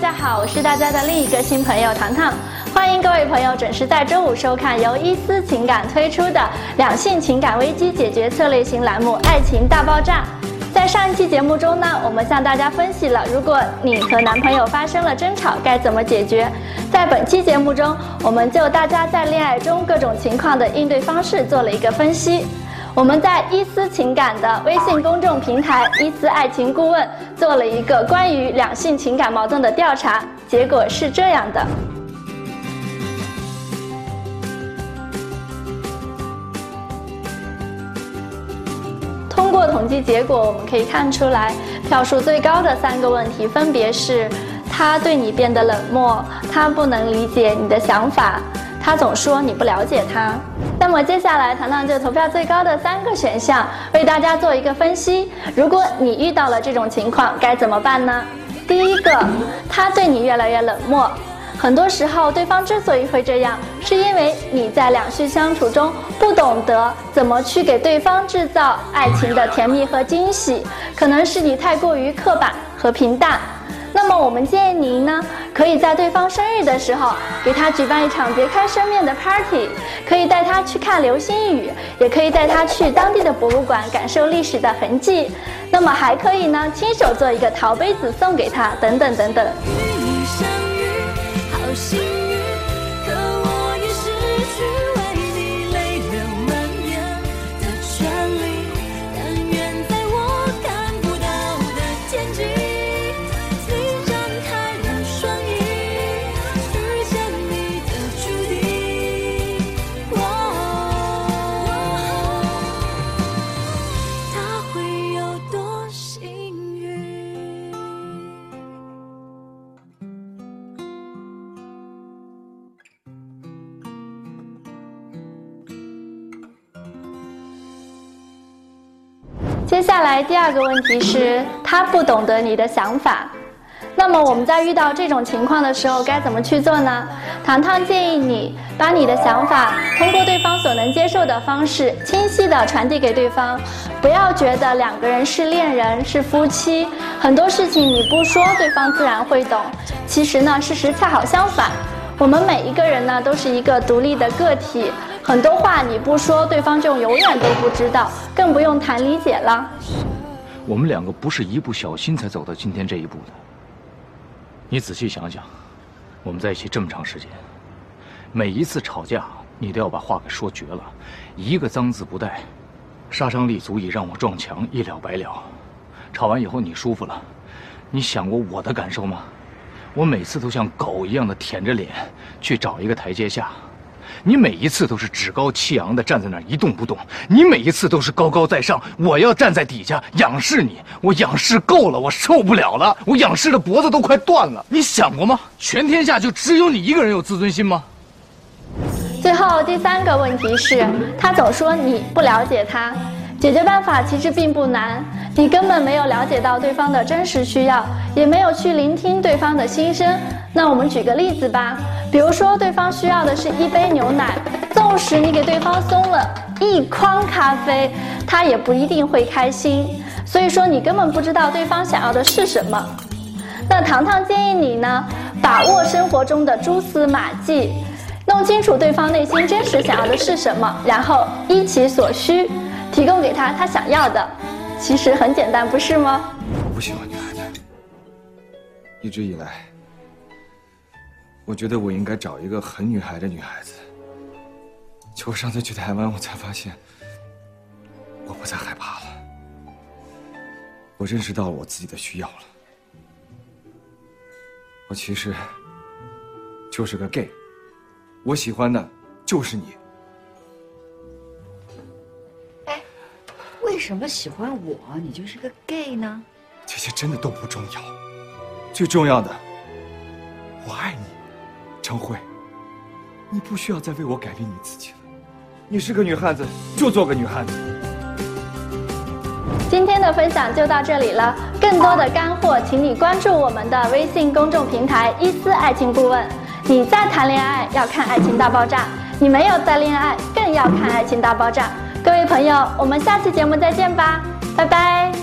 大家好，我是大家的另一个新朋友糖糖，欢迎各位朋友准时在周五收看由伊思情感推出的两性情感危机解决策略型栏目《爱情大爆炸》。在上一期节目中呢，我们向大家分析了如果你和男朋友发生了争吵该怎么解决。在本期节目中，我们就大家在恋爱中各种情况的应对方式做了一个分析。我们在伊思情感的微信公众平台“伊思爱情顾问”做了一个关于两性情感矛盾的调查，结果是这样的。通过统计结果，我们可以看出来，票数最高的三个问题分别是：他对你变得冷漠，他不能理解你的想法，他总说你不了解他。那么接下来，糖糖就投票最高的三个选项为大家做一个分析。如果你遇到了这种情况，该怎么办呢？第一个，他对你越来越冷漠。很多时候，对方之所以会这样，是因为你在两性相处中不懂得怎么去给对方制造爱情的甜蜜和惊喜，可能是你太过于刻板和平淡。那么，我们建议您呢，可以在对方生日的时候给他举办一场别开生面的 party，可以带他去看流星雨，也可以带他去当地的博物馆感受历史的痕迹。那么，还可以呢，亲手做一个陶杯子送给他，等等等等。幸运，接下来第二个问题是，他不懂得你的想法。那么我们在遇到这种情况的时候，该怎么去做呢？糖糖建议你把你的想法通过对方所能接受的方式，清晰地传递给对方。不要觉得两个人是恋人是夫妻，很多事情你不说，对方自然会懂。其实呢，事实恰好相反。我们每一个人呢，都是一个独立的个体。很多话你不说，对方就永远都不知道，更不用谈理解了。我们两个不是一不小心才走到今天这一步的。你仔细想想，我们在一起这么长时间，每一次吵架，你都要把话给说绝了，一个脏字不带，杀伤力足以让我撞墙，一了百了。吵完以后你舒服了，你想过我的感受吗？我每次都像狗一样的舔着脸去找一个台阶下。你每一次都是趾高气扬的站在那儿一动不动，你每一次都是高高在上，我要站在底下仰视你，我仰视够了，我受不了了，我仰视的脖子都快断了。你想过吗？全天下就只有你一个人有自尊心吗？最后第三个问题是，他总说你不了解他，解决办法其实并不难，你根本没有了解到对方的真实需要，也没有去聆听对方的心声。那我们举个例子吧。比如说，对方需要的是一杯牛奶，纵使你给对方送了一筐咖啡，他也不一定会开心。所以说，你根本不知道对方想要的是什么。那糖糖建议你呢，把握生活中的蛛丝马迹，弄清楚对方内心真实想要的是什么，然后依其所需，提供给他他想要的。其实很简单，不是吗？我不喜欢女孩子，一直以来。我觉得我应该找一个很女孩的女孩子。就我上次去台湾，我才发现我不再害怕了。我认识到了我自己的需要了。我其实就是个 gay，我喜欢的就是你。哎，为什么喜欢我，你就是个 gay 呢？这些真的都不重要，最重要的，我爱你。程慧，你不需要再为我改变你自己了。你是个女汉子，就做个女汉子。今天的分享就到这里了，更多的干货，请你关注我们的微信公众平台“伊思爱情顾问”。你在谈恋爱要看《爱情大爆炸》，你没有在恋爱更要看《爱情大爆炸》。各位朋友，我们下期节目再见吧，拜拜。